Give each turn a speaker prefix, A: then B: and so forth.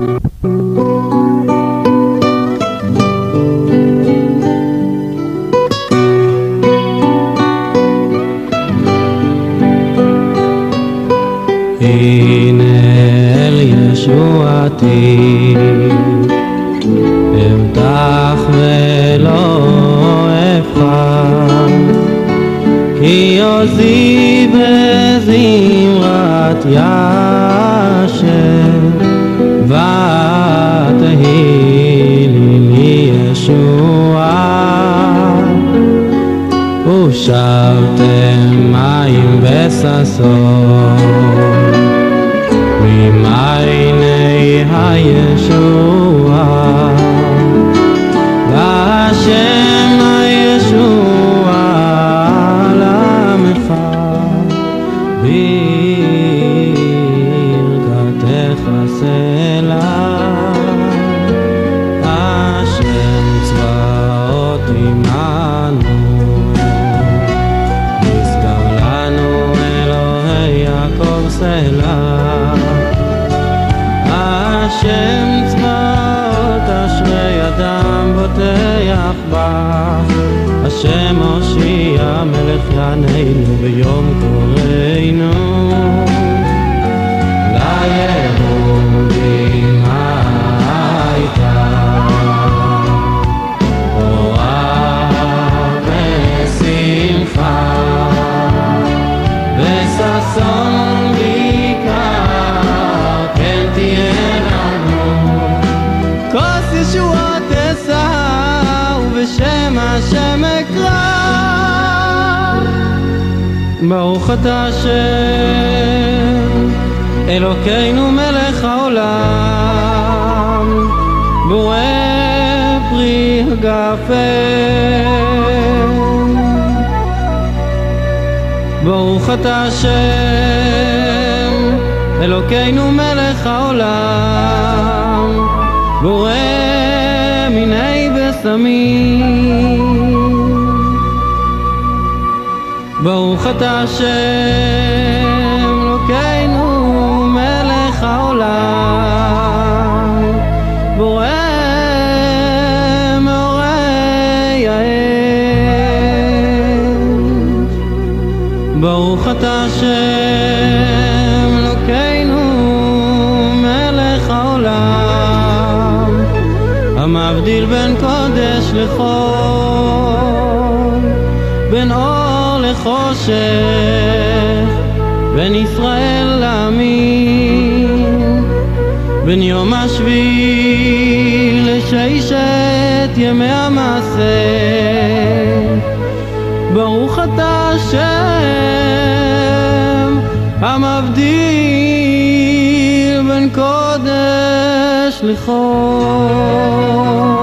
A: הנה אל ישועתי, אמתח ולא כי עוזי בזמרת ישב, ותהי לי ישועה, ושבתם מים וששון. ממעייני הישועה. והשם הישועה למפר ברכתך סלע עמנו. נשגב לנו אלוהי יעקב סלע. השם צבאות אשרי אדם בוטח בך השם הושיע מלך יעננו ביום קוראנו ליהודים ברוך אתה השם. אלוקינו מלך העולם. בורא פרי הגפן. ברוך אתה השם, אלוקינו מלך העולם, בורא מיני בשמים. ברוך אתה השם, אלוקינו מלך העולם, בורא מאורי האש. ברוך אתה השם אלוקינו מלך העולם המבדיל בין קודש לחול בין אור לחושך בין ישראל לעמים בין יום השביעי לששת ימי המעשה. ברוך אתה השם המבדיל בין קודש לחול